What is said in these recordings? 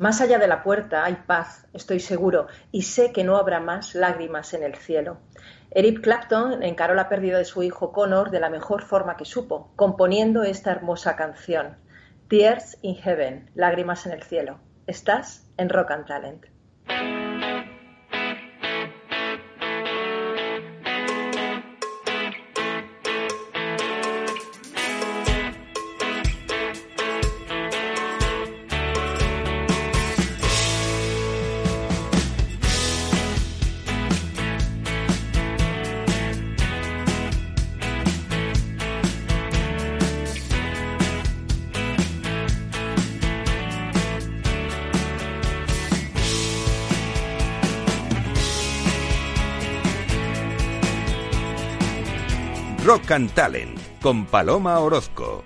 Más allá de la puerta hay paz, estoy seguro, y sé que no habrá más lágrimas en el cielo. Eric Clapton encaró la pérdida de su hijo Connor de la mejor forma que supo, componiendo esta hermosa canción. Tears in Heaven, lágrimas en el cielo. Estás en Rock and Talent. Rock and Talent con Paloma Orozco.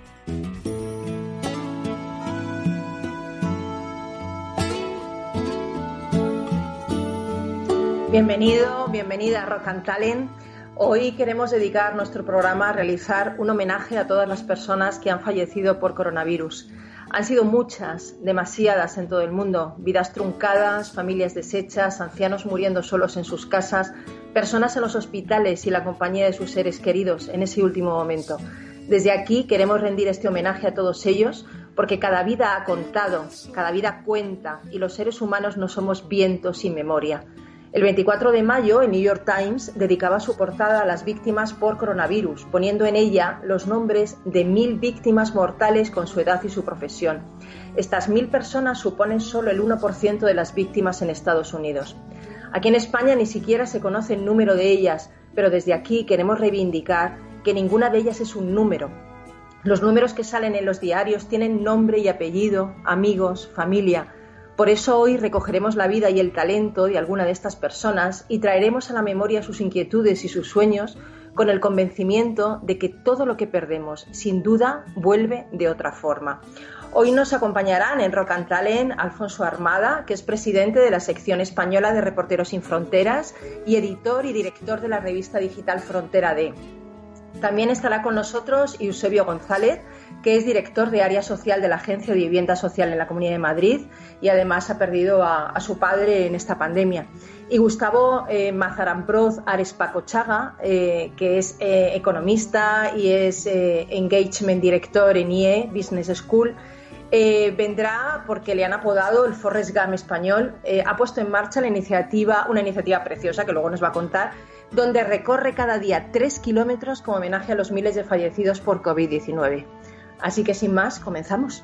Bienvenido, bienvenida a Rock and Talent. Hoy queremos dedicar nuestro programa a realizar un homenaje a todas las personas que han fallecido por coronavirus. Han sido muchas, demasiadas en todo el mundo, vidas truncadas, familias deshechas, ancianos muriendo solos en sus casas, personas en los hospitales y la compañía de sus seres queridos en ese último momento. Desde aquí queremos rendir este homenaje a todos ellos porque cada vida ha contado, cada vida cuenta y los seres humanos no somos vientos sin memoria. El 24 de mayo, el New York Times dedicaba su portada a las víctimas por coronavirus, poniendo en ella los nombres de mil víctimas mortales con su edad y su profesión. Estas mil personas suponen solo el 1% de las víctimas en Estados Unidos. Aquí en España ni siquiera se conoce el número de ellas, pero desde aquí queremos reivindicar que ninguna de ellas es un número. Los números que salen en los diarios tienen nombre y apellido, amigos, familia. Por eso hoy recogeremos la vida y el talento de alguna de estas personas y traeremos a la memoria sus inquietudes y sus sueños con el convencimiento de que todo lo que perdemos, sin duda, vuelve de otra forma. Hoy nos acompañarán en Rock and Talent Alfonso Armada, que es presidente de la sección española de Reporteros Sin Fronteras y editor y director de la revista digital Frontera D. También estará con nosotros Eusebio González, que es director de área social de la Agencia de Vivienda Social en la Comunidad de Madrid y además ha perdido a, su padre en esta pandemia. Y Gustavo eh, Mazaramproz Arespacochaga, eh, que es eh, economista y es eh, Engagement Director en IE Business School eh, vendrá porque le han apodado el Forrest Gump español. Ha puesto en marcha la iniciativa, una iniciativa preciosa que luego nos va a contar, donde recorre cada día tres kilómetros como homenaje a los miles de fallecidos por COVID-19. Así que sin más, comenzamos.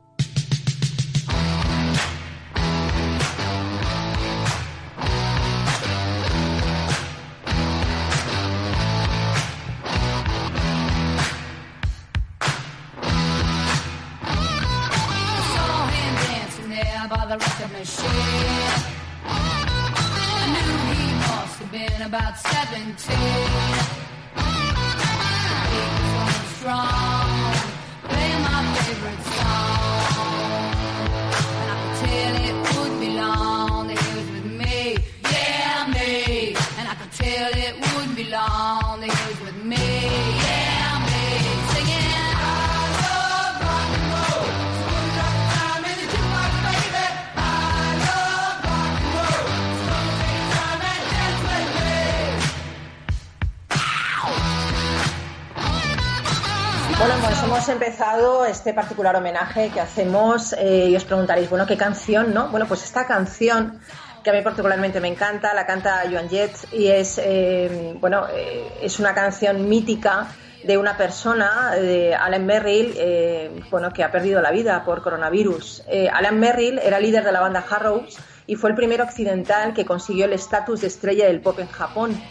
Este particular homenaje que hacemos eh, y os preguntaréis, bueno, ¿qué canción, no? Bueno, pues esta canción que a mí particularmente me encanta, la canta Joan Jett y es, eh, bueno, eh, es una canción mítica de una persona, de Alan Merrill, eh, bueno, que ha perdido la vida por coronavirus. Eh, Alan Merrill era líder de la banda Harrows y fue el primer occidental que consiguió el estatus de estrella del pop en Japón.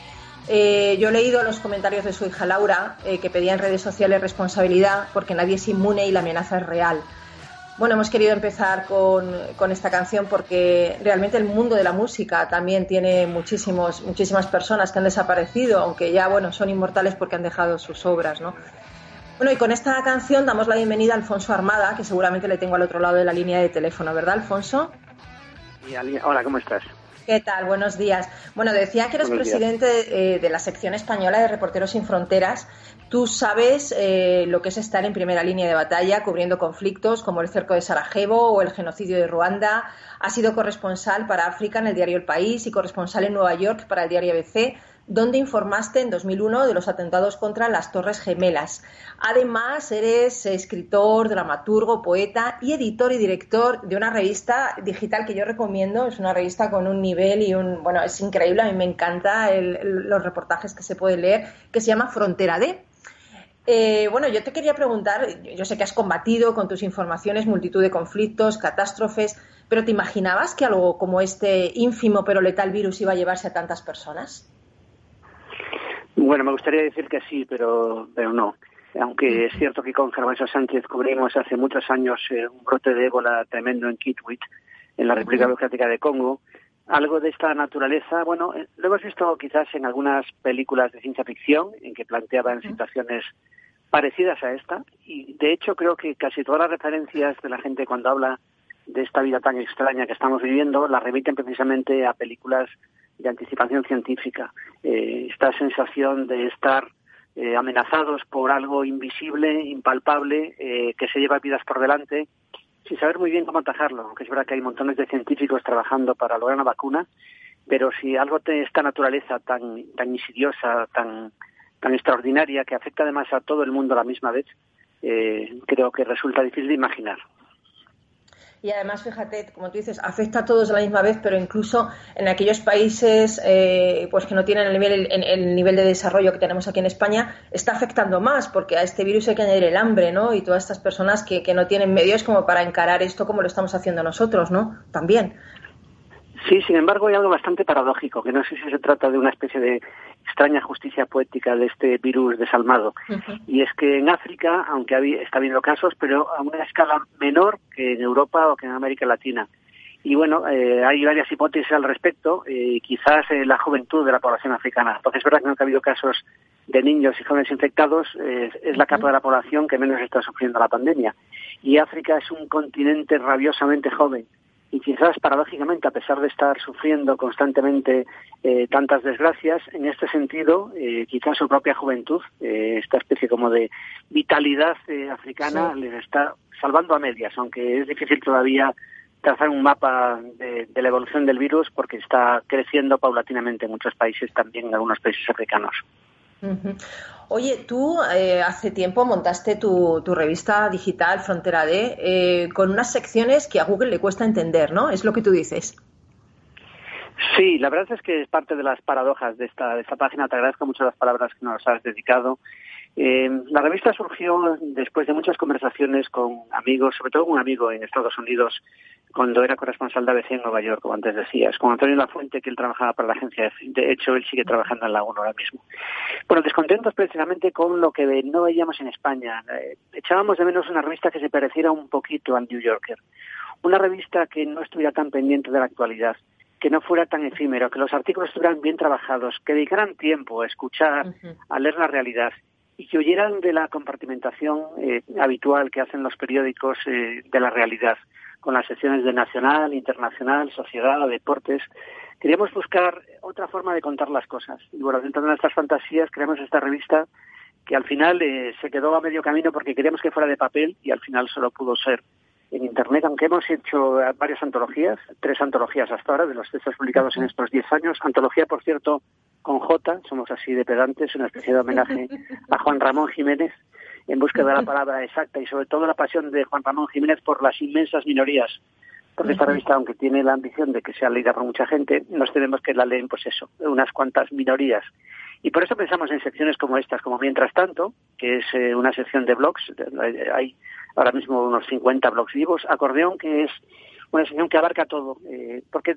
Eh, yo he leído los comentarios de su hija Laura, eh, que pedía en redes sociales responsabilidad porque nadie es inmune y la amenaza es real. Bueno, hemos querido empezar con, con esta canción porque realmente el mundo de la música también tiene muchísimos, muchísimas personas que han desaparecido, aunque ya bueno, son inmortales porque han dejado sus obras, ¿no? Bueno, y con esta canción damos la bienvenida a Alfonso Armada, que seguramente le tengo al otro lado de la línea de teléfono, ¿verdad, Alfonso? Hola, ¿cómo estás? ¿Qué tal? Buenos días. Bueno, decía que eres Buenos presidente eh, de la sección española de Reporteros Sin Fronteras. Tú sabes eh, lo que es estar en primera línea de batalla cubriendo conflictos como el cerco de Sarajevo o el genocidio de Ruanda. Has sido corresponsal para África en el diario El País y corresponsal en Nueva York para el diario ABC, donde informaste en 2001 de los atentados contra las Torres Gemelas. Además, eres escritor, dramaturgo, poeta y editor y director de una revista digital que yo recomiendo. Es una revista con un nivel y un. Bueno, es increíble. A mí me encanta los reportajes que se pueden leer, que se llama Frontera D. Eh, bueno, yo te quería preguntar, yo sé que has combatido con tus informaciones multitud de conflictos, catástrofes, pero ¿te imaginabas que algo como este ínfimo pero letal virus iba a llevarse a tantas personas? Bueno, me gustaría decir que sí, pero, pero no. Aunque es cierto que con Gervasio Sánchez cubrimos hace muchos años eh, un brote de ébola tremendo en Kitwit, en la República Democrática de Congo, algo de esta naturaleza, bueno, eh, lo hemos visto quizás en algunas películas de ciencia ficción, en que planteaban situaciones parecidas a esta, y de hecho creo que casi todas las referencias de la gente cuando habla de esta vida tan extraña que estamos viviendo, la remiten precisamente a películas de anticipación científica. Eh, esta sensación de estar eh, amenazados por algo invisible, impalpable, eh, que se lleva vidas por delante, sin saber muy bien cómo atajarlo, aunque es verdad que hay montones de científicos trabajando para lograr una vacuna, pero si algo de esta naturaleza tan, tan insidiosa, tan, tan extraordinaria, que afecta además a todo el mundo a la misma vez, creo que resulta difícil de imaginar. Y además, fíjate, como tú dices, afecta a todos a la misma vez, pero incluso en aquellos países eh, pues que no tienen el nivel, el, el nivel de desarrollo que tenemos aquí en España, está afectando más, porque a este virus hay que añadir el hambre, ¿no? Y todas estas personas que, que no tienen medios como para encarar esto como lo estamos haciendo nosotros, ¿no? También. Sí, sin embargo, hay algo bastante paradójico, que no sé si se trata de una especie de extraña justicia poética de este virus desalmado. Y es que en África, aunque habi- está habiendo casos, pero a una escala menor que en Europa o que en América Latina. Y bueno, eh, hay varias hipótesis al respecto, eh, quizás eh, la juventud de la población africana. Porque es verdad que no ha habido casos de niños y jóvenes infectados, es la capa de la población que menos está sufriendo la pandemia. Y África es un continente rabiosamente joven y quizás paradójicamente, a pesar de estar sufriendo constantemente eh, tantas desgracias, en este sentido, eh, quizás su propia juventud, eh, esta especie como de vitalidad eh, africana, Sí. les está salvando a medias, aunque es difícil todavía trazar un mapa de, de la evolución del virus porque está creciendo paulatinamente en muchos países, también en algunos países africanos. Oye, tú eh, hace tiempo montaste tu, tu revista digital Frontera D eh, con unas secciones que a Google le cuesta entender, ¿no? Es lo que tú dices. Sí, la verdad es que es parte de las paradojas de esta, de esta página. Te agradezco mucho las palabras que nos has dedicado. Eh, la revista surgió después de muchas conversaciones con amigos, sobre todo con un amigo en Estados Unidos, cuando era corresponsal de ABC en Nueva York, como antes decías, con Antonio Lafuente, que él trabajaba para la agencia. De hecho, él sigue trabajando en la ONU ahora mismo. Bueno, descontentos precisamente con lo que no veíamos en España. Eh, echábamos de menos una revista que se pareciera un poquito al New Yorker. Una revista que no estuviera tan pendiente de la actualidad, que no fuera tan efímero, que los artículos estuvieran bien trabajados, que dedicaran tiempo a escuchar, a leer la realidad y que huyeran de la compartimentación eh, habitual que hacen los periódicos eh, de la realidad, con las secciones de nacional, internacional, sociedad, deportes. Queríamos buscar otra forma de contar las cosas. Y bueno, dentro de nuestras fantasías creamos esta revista que al final eh, se quedó a medio camino porque queríamos que fuera de papel y al final solo pudo ser en Internet, aunque hemos hecho varias antologías, tres antologías hasta ahora de los textos publicados en estos diez años. Antología, por cierto, con J, somos así de pedantes, una especie de homenaje a Juan Ramón Jiménez en búsqueda de la palabra exacta y sobre todo la pasión de Juan Ramón Jiménez por las inmensas minorías. Porque esta revista, aunque tiene la ambición de que sea leída por mucha gente, nos tenemos que la leen, pues eso, unas cuantas minorías. Y por eso pensamos en secciones como estas, como Mientras Tanto, que es eh, una sección de blogs, hay ahora mismo unos 50 blogs vivos, Acordeón, que es una sección que abarca todo, eh, porque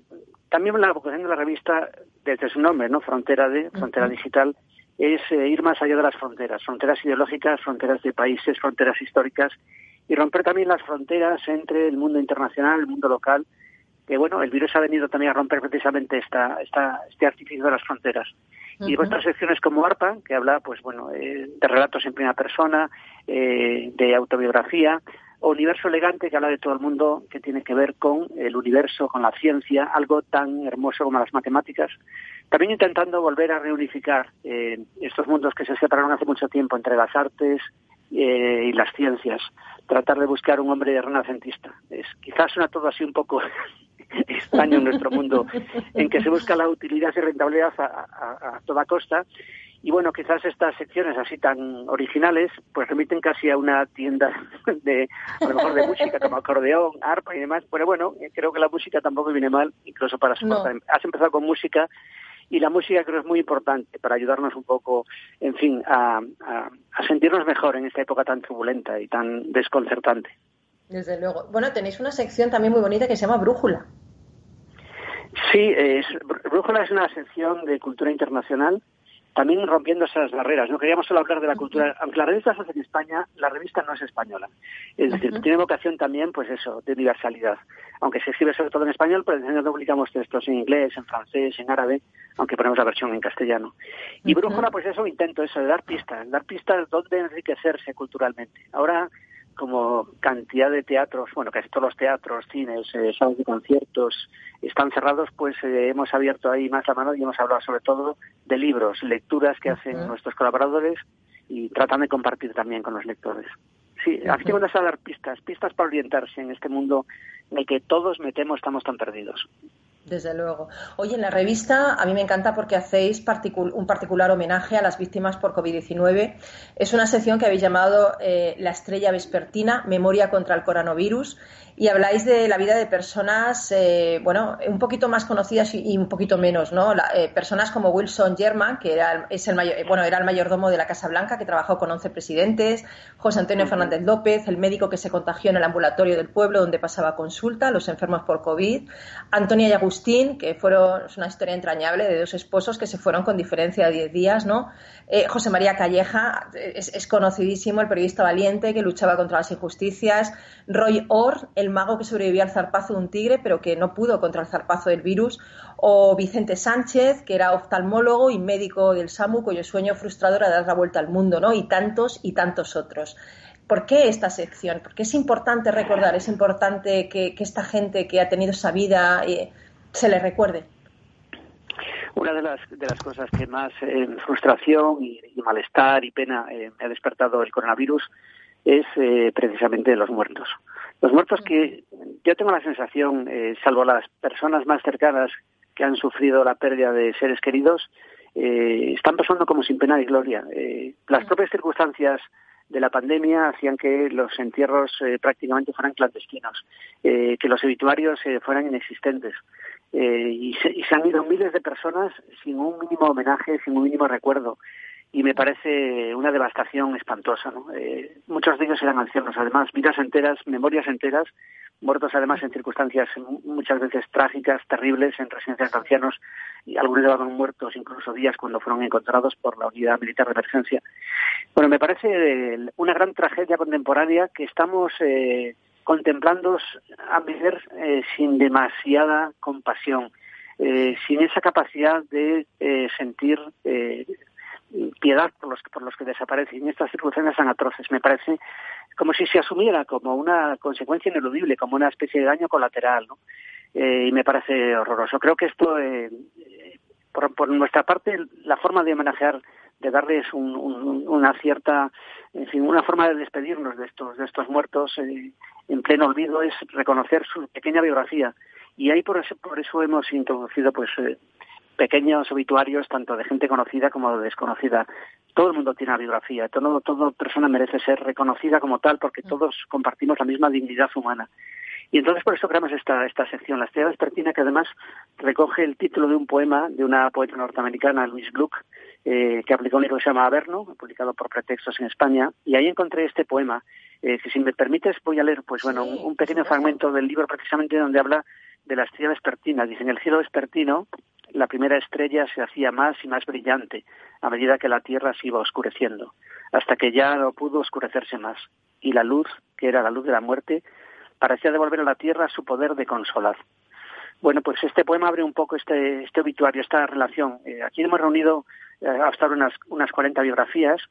también la vocación de la revista, desde su nombre, ¿no? Frontera de, Frontera Digital, es eh, ir más allá de las fronteras, fronteras ideológicas, fronteras de países, fronteras históricas, y romper también las fronteras entre el mundo internacional, el mundo local, que bueno, el virus ha venido también a romper precisamente esta, esta, este artificio de las fronteras. Y vuestras secciones como ARPA, que habla, pues bueno, eh, de relatos en primera persona, eh, de autobiografía, o Universo Elegante, que habla de todo el mundo, que tiene que ver con el universo, con la ciencia, algo tan hermoso como las matemáticas. También intentando volver a reunificar eh, estos mundos que se separaron hace mucho tiempo entre las artes eh, y las ciencias. Tratar de buscar un hombre renacentista. Es, quizás suena todo así un poco extraño en nuestro mundo, en que se busca la utilidad y rentabilidad a, a, a toda costa. Y bueno, quizás estas secciones así tan originales, pues remiten casi a una tienda de, a lo mejor de música, como acordeón, arpa y demás. Pero bueno, eh, creo que la música tampoco viene mal, incluso para No. Has empezado con música y la música creo es muy importante para ayudarnos un poco, en fin, a, a, a sentirnos mejor en esta época tan turbulenta y tan desconcertante. Desde luego. Bueno, tenéis una sección también muy bonita que se llama Brújula. Sí, es, Brújula es una sección de cultura internacional, también rompiendo esas barreras. No queríamos solo hablar de la cultura, aunque la revista se hace en España, la revista no es española. Es decir, tiene vocación también, pues eso, de universalidad. Aunque se escribe sobre todo en español, pero en general publicamos textos en inglés, en francés, en árabe, aunque ponemos la versión en castellano. Y. Brújula, pues eso, intento eso, de dar pistas, dar pistas donde enriquecerse culturalmente. Ahora, como cantidad de teatros, bueno, casi todos los teatros, cines, eh, salas de conciertos están cerrados, pues eh, hemos abierto ahí más la mano y hemos hablado sobre todo de libros, lecturas que hacen nuestros colaboradores y tratan de compartir también con los lectores. Sí, aquí tengo que dar pistas, pistas para orientarse en este mundo en el que todos metemos, estamos tan perdidos. Desde luego. Oye, en la revista a mí me encanta porque hacéis un particular homenaje a las víctimas por COVID-19. Es una sección que habéis llamado eh, La estrella vespertina, Memoria contra el coronavirus, y habláis de la vida de personas, eh, bueno, un poquito más conocidas y, y un poquito menos, ¿no? La- eh, personas como Wilson German, que era, el- es el mayor, bueno, era el mayordomo de la Casa Blanca, que trabajó con 11 presidentes, José Antonio Fernández López, el médico que se contagió en el ambulatorio del pueblo donde pasaba consulta los enfermos por COVID, Antonia y Agustín, que fueron, es una historia entrañable de dos esposos que se fueron con diferencia de 10 días, ¿no? Eh, José María Calleja, es, es conocidísimo, el periodista valiente que luchaba contra las injusticias, Roy Orr, el mago que sobrevivió al zarpazo de un tigre, pero que no pudo contra el zarpazo del virus, o Vicente Sánchez, que era oftalmólogo y médico del SAMU, cuyo sueño frustrador era dar la vuelta al mundo, ¿no? Y tantos y tantos otros. ¿Por qué esta sección? Porque es importante recordar, es importante que, esta gente que ha tenido esa vida eh, se le recuerde. Una de las, de las cosas que más eh, frustración y, malestar y pena eh, me ha despertado el coronavirus es precisamente los muertos. Los muertos que yo tengo la sensación, eh, salvo las personas más cercanas que han sufrido la pérdida de seres queridos, eh, están pasando como sin pena ni gloria. Eh, las propias circunstancias de la pandemia hacían que los entierros eh, prácticamente fueran clandestinos, eh, que los obituarios eh, fueran inexistentes. Y, se, y se han ido miles de personas sin un mínimo homenaje, sin un mínimo recuerdo. Y me parece una devastación espantosa. ¿no? Eh, muchos de ellos eran ancianos, además, vidas enteras, memorias enteras, muertos además en circunstancias muchas veces trágicas, terribles, en residencias de ancianos, y algunos llevaban muertos incluso días cuando fueron encontrados por la unidad militar de emergencia. Bueno, me parece eh, una gran tragedia contemporánea que estamos eh, contemplando a ver eh, sin demasiada compasión, sin esa capacidad de sentir eh, piedad por los, por los que desaparecen en estas circunstancias tan atroces. Me parece como si se asumiera como una consecuencia ineludible, como una especie de daño colateral, ¿no? Eh, y me parece horroroso. Creo que esto, eh, por, por nuestra parte, la forma de homenajear, de darles un- un- una cierta, en fin, una forma de despedirnos de estos, de estos muertos eh, en pleno olvido es reconocer su pequeña biografía. Y ahí por eso, por eso hemos introducido, pues, eh, pequeños obituarios tanto de gente conocida como de desconocida. Todo el mundo tiene una biografía, todo, toda persona merece ser reconocida como tal porque todos compartimos la misma dignidad humana. Y entonces por eso creamos esta, esta sección, La Estrella Vespertina, que además recoge el título de un poema de una poeta norteamericana, Louise Gluck, eh, que aplicó un libro que se llama Averno, publicado por Pretextos en España, y ahí encontré este poema, eh, que si me permites voy a leer, pues bueno, un, un pequeño fragmento del libro precisamente donde habla de la estrella vespertina. Dice, en el cielo vespertino, la primera estrella se hacía más y más brillante a medida que la Tierra se iba oscureciendo, hasta que ya no pudo oscurecerse más. Y la luz, que era la luz de la muerte, parecía devolver a la Tierra su poder de consolar. Bueno, pues este poema abre un poco este, este obituario, esta relación. Eh, aquí hemos reunido eh, hasta unas, unas 40 biografías,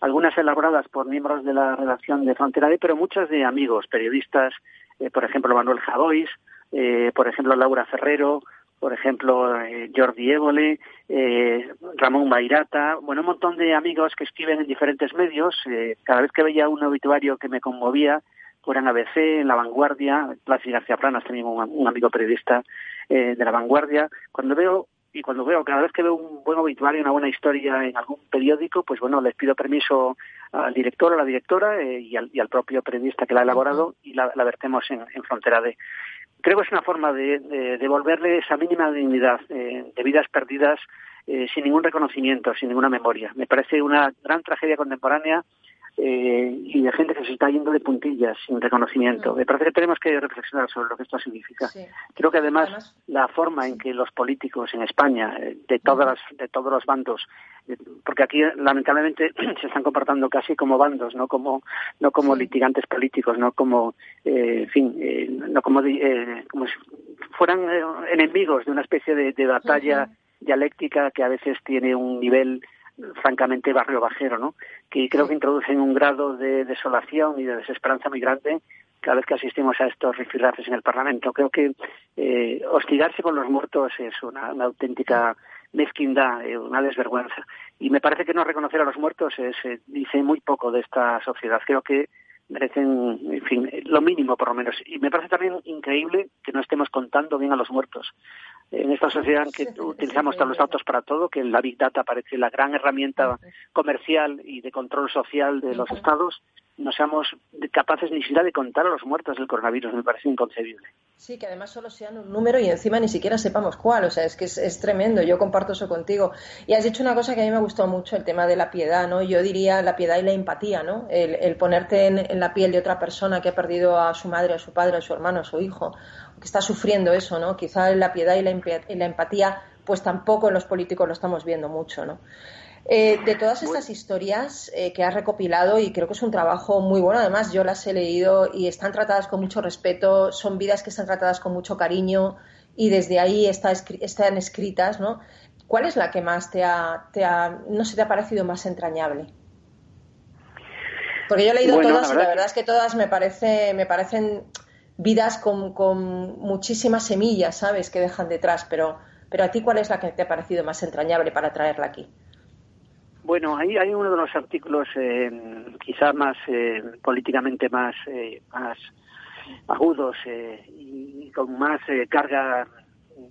algunas elaboradas por miembros de la redacción de Frontera pero muchas de amigos, periodistas, eh, por ejemplo, Manuel Javois, por ejemplo, Laura Ferrero, por ejemplo, eh, Jordi Évole, eh, Ramón Mairata, bueno, un montón de amigos que escriben en diferentes medios. Eh, cada vez que veía un obituario que me conmovía, fuera en ABC, en La Vanguardia, Plácido García Planas, también un, un amigo periodista eh, de La Vanguardia, cuando veo y cuando veo, cada vez que veo un buen obituario, una buena historia en algún periódico, pues bueno, les pido permiso al director o la directora eh, y, al, y, al, propio periodista que la ha elaborado y la, la vertemos en, en, Frontera D. Creo que es una forma de, de devolverle esa mínima dignidad eh, de vidas perdidas eh, sin ningún reconocimiento, sin ninguna memoria. Me parece una gran tragedia contemporánea eh, y de gente que se está yendo de puntillas sin reconocimiento. Me parece que tenemos que reflexionar sobre lo que esto significa. Sí. Creo que además, además, la forma en que los políticos en España, eh, de todas las, de todos los bandos, eh, porque aquí lamentablemente se están comportando casi como bandos, no como no como sí. litigantes políticos, no como, eh, en fin, eh, no como, eh, como si fueran enemigos de una especie de, de batalla uh -huh. dialéctica que a veces tiene un nivel francamente barrio bajero, ¿no? Que creo que introducen un grado de desolación y de desesperanza muy grande cada vez que asistimos a estos rifirrafes en el Parlamento. Creo que eh, hostigarse con los muertos es una, una auténtica mezquindad, eh, una desvergüenza. Y me parece que no reconocer a los muertos es, eh, dice muy poco de esta sociedad. Creo que merecen, en fin, lo mínimo por lo menos. Y me parece también increíble que no estemos contando bien a los muertos. En esta sociedad en que utilizamos todos los datos para todo, que la Big Data parece la gran herramienta comercial y de control social de los estados, no seamos capaces ni siquiera de contar a los muertos del coronavirus. Me parece inconcebible. Sí, que además solo sean un número y encima ni siquiera sepamos cuál. O sea, es que es, es, tremendo. Yo comparto eso contigo. Y has dicho una cosa que a mí me gustó mucho, el tema de la piedad, ¿no? Yo diría la piedad y la empatía, ¿no? El, ponerte en, en, la piel de otra persona que ha perdido a su madre, a su padre, a su hermano, a su hijo, que está sufriendo eso, ¿no? Quizá la piedad y la, y la empatía, pues tampoco en los políticos lo estamos viendo mucho, ¿no? Eh, de todas estas historias eh, que has recopilado, y creo que es un trabajo muy bueno, además yo las he leído y están tratadas con mucho respeto, son vidas que están tratadas con mucho cariño y desde ahí está, están escritas, ¿no? ¿Cuál es la que más te ha, te ha, no se te ha parecido más entrañable? Porque yo he leído bueno, todas la y la verdad es que todas me, parece, me parecen vidas con, con muchísimas semillas, ¿sabes?, que dejan detrás, pero, pero a ti, ¿cuál es la que te ha parecido más entrañable para traerla aquí? Bueno, ahí hay uno de los artículos eh, quizá más eh, políticamente más, eh, más agudos eh, y con más eh, carga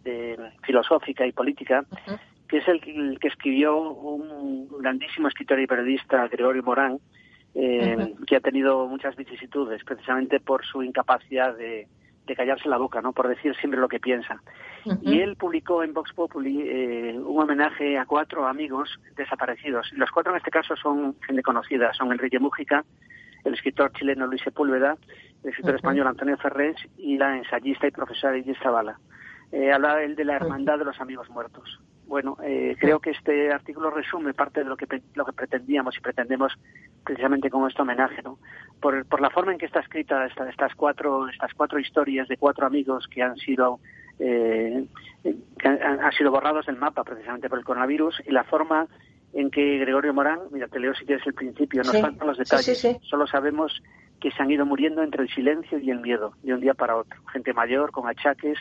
de, filosófica y política, uh -huh. que es el, el, que escribió un grandísimo escritor y periodista, Gregorio Morán, eh, uh -huh. que ha tenido muchas vicisitudes precisamente por su incapacidad de, de callarse la boca, ¿no? Por decir siempre lo que piensa. Y él publicó en Vox Populi eh, un homenaje a cuatro amigos desaparecidos. Los cuatro en este caso son gente conocida, son Enrique Mújica, el escritor chileno Luis Sepúlveda, el escritor español Antonio Ferrés y la ensayista y profesora Iris Zavala. Eh, habla él de la hermandad de los amigos muertos. Bueno, eh, creo que este artículo resume parte de lo que, lo que pretendíamos y pretendemos precisamente con este homenaje, ¿no? Por, por la forma en que está escrita esta, estas cuatro estas cuatro historias de cuatro amigos que han sido eh, que han, han, sido borrados del mapa precisamente por el coronavirus y la forma en que Gregorio Morán, mira, te leo si quieres el principio, nos Sí, faltan los detalles, sí, sí. solo sabemos que se han ido muriendo entre el silencio y el miedo, de un día para otro, gente mayor, con achaques,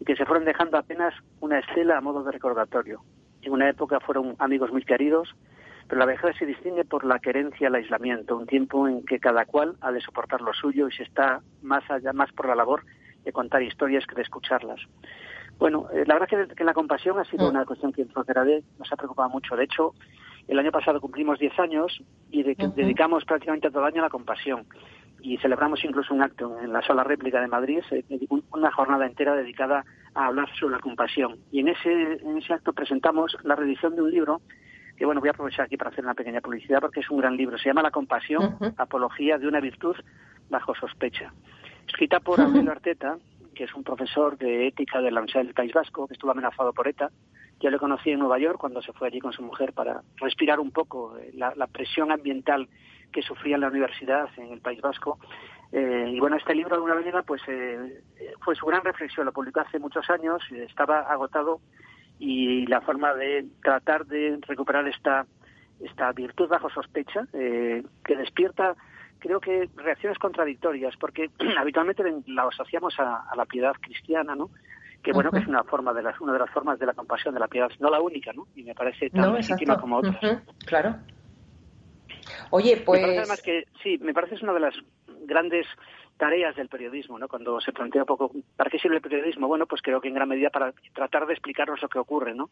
y que se fueron dejando apenas una estela a modo de recordatorio. En una época fueron amigos muy queridos, pero la vejez se distingue por la querencia al aislamiento, un tiempo en que cada cual ha de soportar lo suyo y se está más allá, más por la labor de contar historias que de escucharlas. Bueno, eh, la verdad que, que la compasión ha sido Mm. una cuestión que en nos ha preocupado mucho. De hecho, el año pasado cumplimos 10 años y de, Ujú. dedicamos prácticamente todo el año a la compasión. Y celebramos incluso un acto en la sala réplica de Madrid, eh, un- una jornada entera dedicada a hablar sobre la compasión. Y en ese, en ese acto presentamos la reedición de un libro que, bueno, voy a aprovechar aquí para hacer una pequeña publicidad porque es un gran libro. Se llama La compasión, apología de una virtud bajo sospecha. Escrita por Aurelio Arteta, que es un profesor de ética de la Universidad del País Vasco, que estuvo amenazado por ETA. Yo le conocí en Nueva York cuando se fue allí con su mujer para respirar un poco eh, la, la presión ambiental que sufría en la universidad en el País Vasco. Eh, y bueno, este libro de alguna manera pues eh, eh, fue su gran reflexión, lo publicó hace muchos años, estaba agotado y la forma de tratar de recuperar esta esta virtud bajo sospecha eh, que despierta creo que reacciones contradictorias porque habitualmente la asociamos a, a la piedad cristiana no que bueno que es una forma de las una de las formas de la compasión de la piedad no la única no y me parece tan No, legítima exacto. como otras Claro. Oye, Me parece pues. además que, sí, me parece es una de las grandes tareas del periodismo, ¿no? Cuando se plantea un poco, ¿para qué sirve el periodismo? Bueno, pues creo que en gran medida para tratar de explicarnos lo que ocurre, ¿no?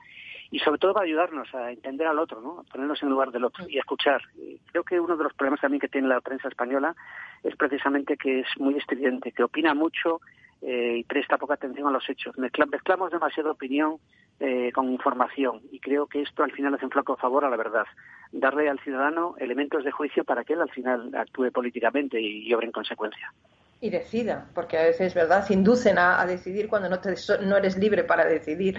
Y sobre todo para ayudarnos a entender al otro, ¿no? A ponernos en lugar del otro y escuchar. Y creo que uno de los problemas también que tiene la prensa española es precisamente que es muy estridente, que opina mucho eh, y presta poca atención a los hechos. Mezcla- mezclamos demasiada opinión eh, con información y creo que esto al final hace un flaco favor a la verdad. Darle al ciudadano elementos de juicio para que él al final actúe políticamente y, y obre en consecuencia. Y decida, porque a veces, ¿verdad?, inducen a, decidir cuando no, te, no eres libre para decidir.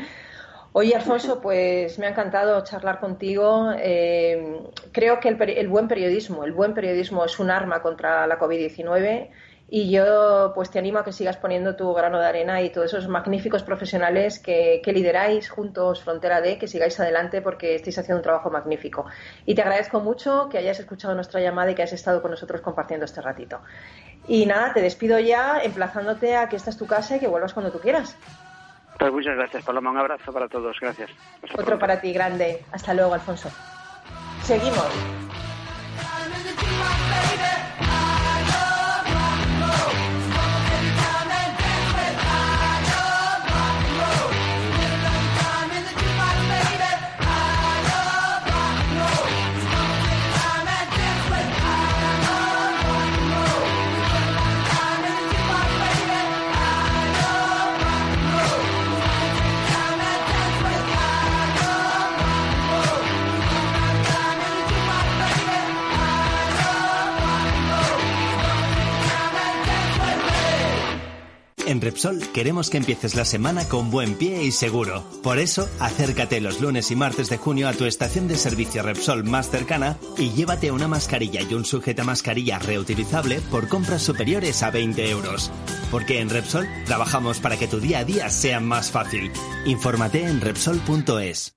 Oye, Alfonso, pues me ha encantado charlar contigo. Eh, creo que el, el buen periodismo, el buen periodismo es un arma contra la COVID-19 y yo pues te animo a que sigas poniendo tu grano de arena y todos esos magníficos profesionales que, que lideráis juntos Frontera D, que sigáis adelante porque estáis haciendo un trabajo magnífico. Y te agradezco mucho que hayas escuchado nuestra llamada y que hayas estado con nosotros compartiendo este ratito. Y nada, te despido ya emplazándote a que esta es tu casa y que vuelvas cuando tú quieras. Pues muchas gracias, Paloma. Un abrazo para todos. Gracias. Hasta Otro pronto. para ti, grande. Hasta luego, Alfonso. Seguimos. En Repsol queremos que empieces la semana con buen pie y seguro. Por eso, acércate los lunes y martes de junio a tu estación de servicio Repsol más cercana y llévate una mascarilla y un sujeta mascarilla reutilizable por compras superiores a 20 euros. Porque en Repsol trabajamos para que tu día a día sea más fácil. Infórmate en Repsol.es.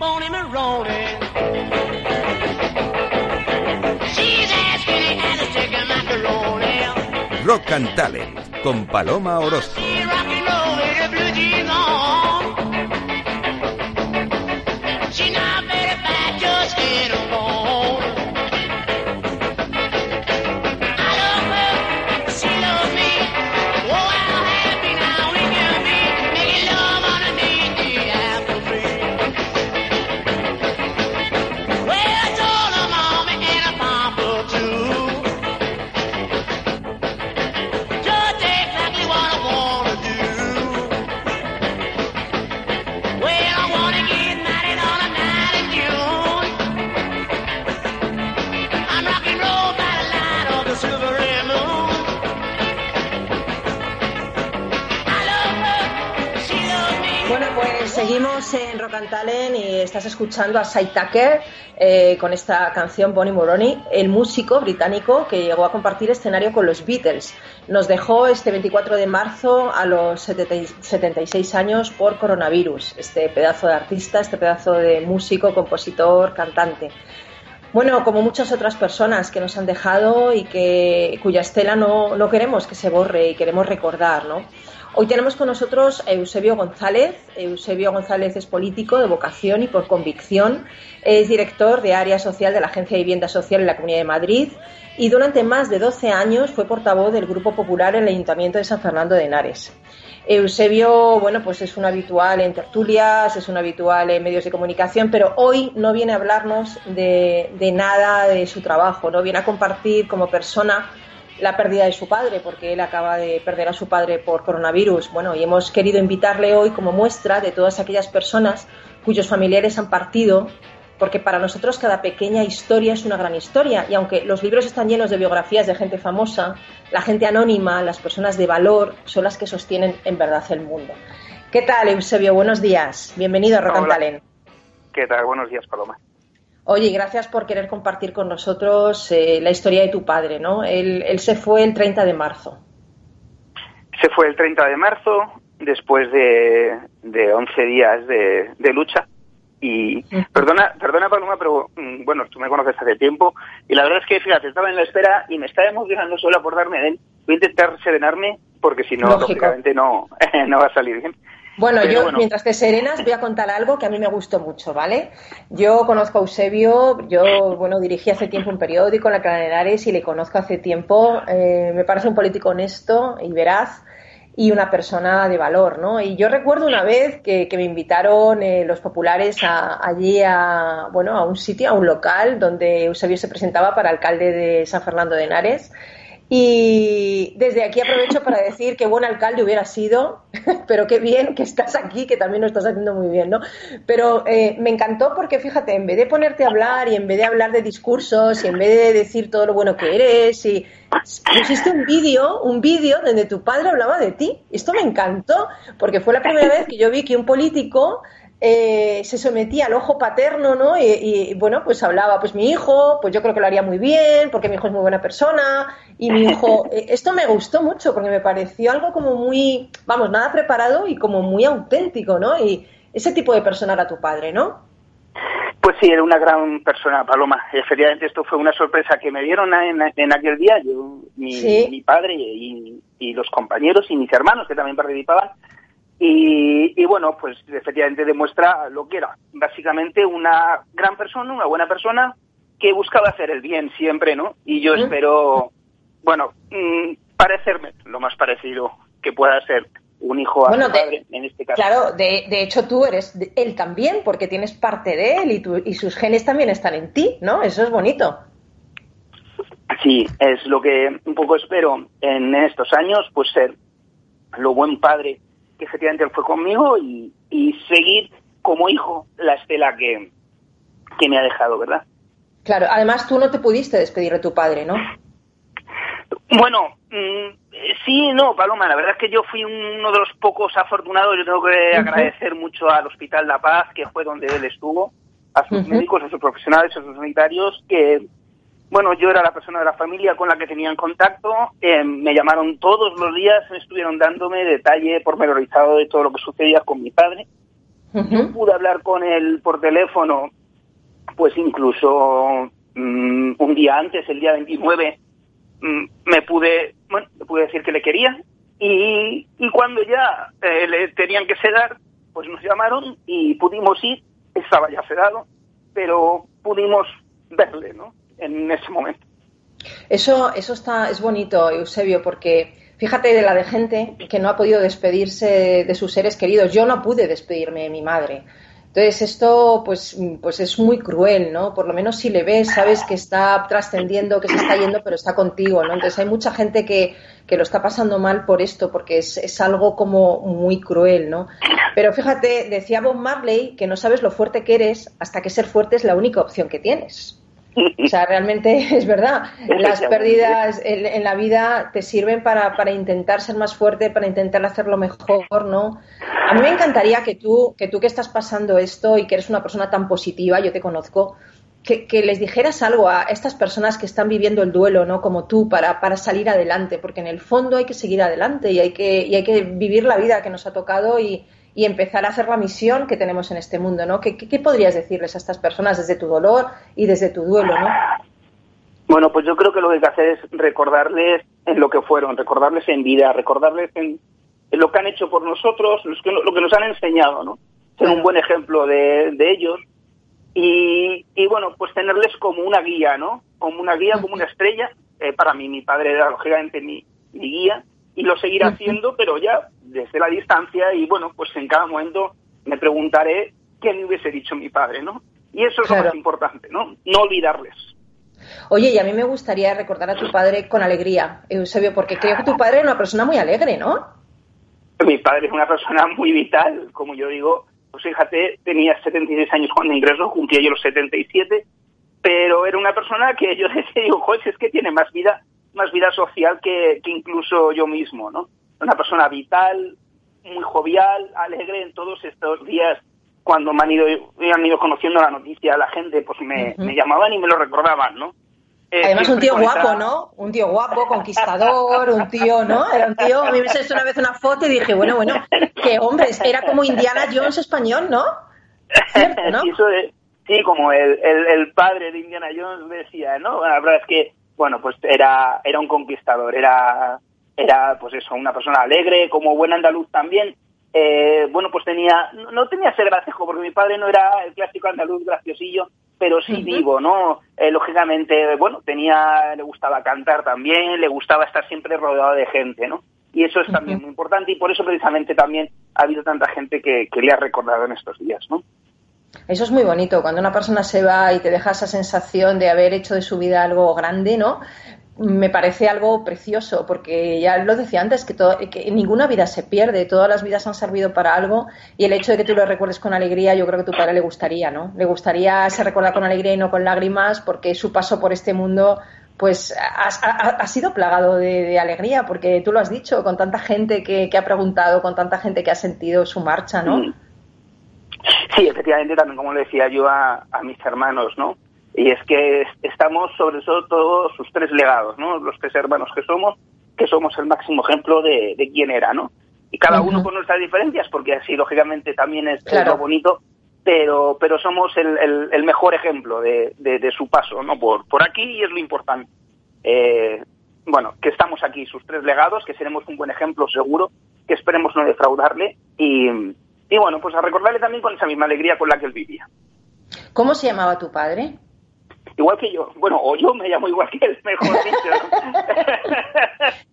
A. Rock and Talent con Paloma Orozco. Seguimos en Rock and Talent y estás escuchando a Cy Tucker eh, con esta canción Bonnie Moroney, el músico británico que llegó a compartir escenario con los Beatles. Nos dejó este 24 de marzo a los 70 y- 76 años por coronavirus. Este pedazo de artista, este pedazo de músico, compositor, cantante. Bueno, como muchas otras personas que nos han dejado y que, cuya estela no, no queremos que se borre y queremos recordar, ¿no? Hoy tenemos con nosotros a Eusebio González. Eusebio González es político de vocación y por convicción. Es director de área social de la Agencia de Vivienda Social en la Comunidad de Madrid y durante más de 12 años fue portavoz del Grupo Popular en el Ayuntamiento de San Fernando de Henares. Eusebio, bueno, pues es un habitual en tertulias, es un habitual en medios de comunicación, pero hoy no viene a hablarnos de, de nada de su trabajo, no viene a compartir como persona la pérdida de su padre, porque él acaba de perder a su padre por coronavirus. Bueno, y hemos querido invitarle hoy como muestra de todas aquellas personas cuyos familiares han partido, porque para nosotros cada pequeña historia es una gran historia. Y aunque los libros están llenos de biografías de gente famosa, la gente anónima, las personas de valor, son las que sostienen en verdad el mundo. ¿Qué tal, Eusebio? Buenos días. Bienvenido a Rock and Hola. Talent. ¿Qué tal? Buenos días, Paloma. Oye, gracias por querer compartir con nosotros eh, la historia de tu padre, ¿no? Él, él se fue el 30 de marzo. Se fue el 30 de marzo, después de, de 11 días de, de lucha. Y perdona, perdona Paloma, pero mm, bueno, tú me conoces hace tiempo. Y la verdad es que, fíjate, estaba en la espera y me estaba emocionando solo acordarme de él. Voy a intentar serenarme porque si no, lógicamente no, no va a salir bien. Bueno, Pero yo bueno. mientras te serenas voy a contar algo que a mí me gustó mucho, ¿vale? Yo conozco a Eusebio, yo, bueno, dirigí hace tiempo un periódico en la Henares y le conozco hace tiempo. Eh, me parece un político honesto y veraz y una persona de valor, ¿no? Y yo recuerdo una vez que, que me invitaron eh, los populares a- allí a, bueno, a un sitio, a un local donde Eusebio se presentaba para alcalde de San Fernando de Henares. Y desde aquí aprovecho para decir que buen alcalde hubiera sido, pero qué bien que estás aquí, que también lo estás haciendo muy bien, ¿no? Pero eh, me encantó porque, fíjate, en vez de ponerte a hablar y en vez de hablar de discursos y en vez de decir todo lo bueno que eres y pusiste un vídeo, un vídeo donde tu padre hablaba de ti. Esto me encantó porque fue la primera vez que yo vi que un político eh, se sometía al ojo paterno, ¿no? Y, y, bueno, pues hablaba, pues mi hijo, pues yo creo que lo haría muy bien, porque mi hijo es muy buena persona, y mi hijo, eh, esto me gustó mucho, porque me pareció algo como muy, vamos, nada preparado y como muy auténtico, ¿no? Y ese tipo de persona era tu padre, ¿no? Pues sí, era una gran persona, Paloma. Efectivamente, esto fue una sorpresa que me dieron en, en aquel día, yo, mi, Sí. mi padre y, y los compañeros y mis hermanos que también participaban. Y, y bueno, pues efectivamente demuestra lo que era. Básicamente una gran persona, una buena persona que buscaba hacer el bien siempre, ¿no? Y yo espero, bueno, mm, parecerme lo más parecido que pueda ser un hijo a Bueno, de- padre, en este caso. Claro, de, de hecho tú eres de- él también, porque tienes parte de él y, tu- y sus genes también están en ti, ¿no? Eso es bonito. Sí, es lo que un poco espero en estos años, pues ser lo buen padre que efectivamente él fue conmigo y, y seguir como hijo la estela que, que me ha dejado, ¿verdad? Claro, además tú no te pudiste despedir de tu padre, ¿no? Bueno, mm, sí, no, Paloma, la verdad es que yo fui uno de los pocos afortunados, yo tengo que agradecer mucho al Hospital La Paz, que fue donde él estuvo, a sus médicos, a sus profesionales, a sus sanitarios, que, bueno, yo era la persona de la familia con la que tenían contacto, eh, me llamaron todos los días, me estuvieron dándome detalle pormenorizado de todo lo que sucedía con mi padre. Yo pude hablar con él por teléfono, pues incluso mm, un día antes, el día 29, mm, me pude, bueno, pude decir que le quería y, y cuando ya eh, le tenían que sedar, pues nos llamaron y pudimos ir, estaba ya sedado, pero pudimos verle, ¿no? En ese momento. Eso, eso está, es bonito, Eusebio, porque fíjate de la de gente que no ha podido despedirse de sus seres queridos. Yo no pude despedirme de mi madre. Entonces esto pues, pues es muy cruel, ¿no? Por lo menos si le ves, sabes que está trascendiendo, que se está yendo, pero está contigo, ¿no? Entonces hay mucha gente que, que lo está pasando mal por esto, porque es, es algo como muy cruel, ¿no? Pero fíjate, decía Bob Marley que no sabes lo fuerte que eres hasta que ser fuerte es la única opción que tienes. O sea, realmente es verdad. Las pérdidas en, en la vida te sirven para, para intentar ser más fuerte, para intentar hacerlo mejor, ¿no? A mí me encantaría que tú, que tú que estás pasando esto y que eres una persona tan positiva, yo te conozco, que, que les dijeras algo a estas personas que están viviendo el duelo, ¿no? Como tú, para, para salir adelante, porque en el fondo hay que seguir adelante y hay que, y hay que vivir la vida que nos ha tocado y, y empezar a hacer la misión que tenemos en este mundo, ¿no? ¿Qué, qué, qué podrías decirles a estas personas desde tu dolor y desde tu duelo, ¿no? Bueno, pues yo creo que lo que hay que hacer es recordarles en lo que fueron, recordarles en vida, recordarles en, en lo que han hecho por nosotros, lo que nos han enseñado, ¿no? Ser un buen ejemplo de, de ellos y, y, bueno, pues tenerles como una guía, ¿no? Como una guía, como una estrella. Eh, para mí, mi padre era lógicamente mi, mi guía y lo seguirá haciendo, pero ya desde la distancia y bueno, pues en cada momento me preguntaré qué me hubiese dicho mi padre, ¿no? Y eso es lo Claro. más importante, ¿no? No olvidarles. Oye, y a mí me gustaría recordar a tu padre con alegría, Eusebio, porque creo que tu padre era una persona muy alegre, ¿no? Mi padre es una persona muy vital, como yo digo. Pues fíjate, tenía 76 años cuando ingresó, cumplía yo los 77, pero era una persona que yo decía, digo, joder, si es que tiene más vida, más vida social que, que incluso yo mismo, ¿no? Una persona vital, muy jovial, alegre en todos estos días. Cuando me han ido, me han ido conociendo la noticia, la gente pues me, llamaban y me lo recordaban, ¿no? Eh, Además, un tío guapo, ¿no? Un tío guapo, conquistador, un tío, ¿no? Era un tío, a mí me hizo una vez una foto y dije, bueno, bueno, que hombre, era como Indiana Jones español, ¿no? Cierto, ¿no? sí, eso de- sí, como el, el, el padre de Indiana Jones decía, ¿no? La verdad es que, bueno, pues era, era un conquistador, era, era, pues eso, una persona alegre, como buen andaluz también. Eh, bueno, pues tenía, no, no tenía ese gracejo, porque mi padre no era el clásico andaluz graciosillo, pero sí vivo, ¿no? Eh, lógicamente, bueno, tenía, le gustaba cantar también, le gustaba estar siempre rodeado de gente, ¿no? Y eso es también muy importante y por eso precisamente también ha habido tanta gente que, que le ha recordado en estos días, ¿no? Eso es muy bonito, cuando una persona se va y te deja esa sensación de haber hecho de su vida algo grande, ¿no? Me parece algo precioso, porque ya lo decía antes, que, todo- ninguna vida se pierde, todas las vidas han servido para algo y el hecho de que tú lo recuerdes con alegría, yo creo que a tu padre le gustaría, ¿no? Le gustaría se recuerda con alegría y no con lágrimas, porque su paso por este mundo pues ha, sido plagado de, alegría, porque tú lo has dicho, con tanta gente que, que ha preguntado, con tanta gente que ha sentido su marcha, ¿no? Sí, efectivamente, también como le decía yo a, a mis hermanos, ¿no? Y es que es- estamos sobre todo todos sus tres legados, ¿no? Los tres hermanos que somos, que somos el máximo ejemplo de, de quién era, ¿no? Y cada uno con nuestras diferencias, porque así lógicamente también es, es Claro. lo bonito, pero pero somos el, el- el mejor ejemplo de, de- de su paso, ¿no? Por, por aquí y es lo importante. Eh, bueno, que estamos aquí, sus tres legados, que seremos un buen ejemplo seguro, que esperemos no defraudarle y, y bueno, pues a recordarle también con esa misma alegría con la que él vivía. ¿Cómo se llamaba tu padre? Igual que yo, bueno, o yo me llamo igual que él, mejor dicho.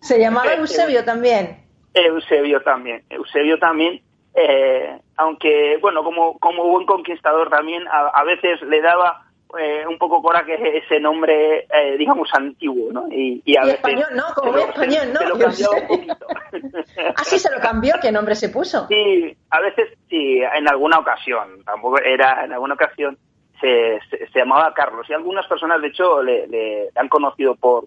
Se llamaba Eusebio también. Eusebio también, Eusebio también, eh, aunque, bueno, como, como buen conquistador también, a, a veces le daba eh, un poco coraje ese nombre, eh, digamos, antiguo, ¿no? Y, y a Y veces español, ¿no? Como se español, ¿no? Se lo sé. un poquito. Ah, sí, se lo cambió. ¿Qué nombre se puso? Sí, a veces sí, en alguna ocasión, tampoco era, en alguna ocasión se, se, llamaba Carlos y algunas personas de hecho le, le han conocido por,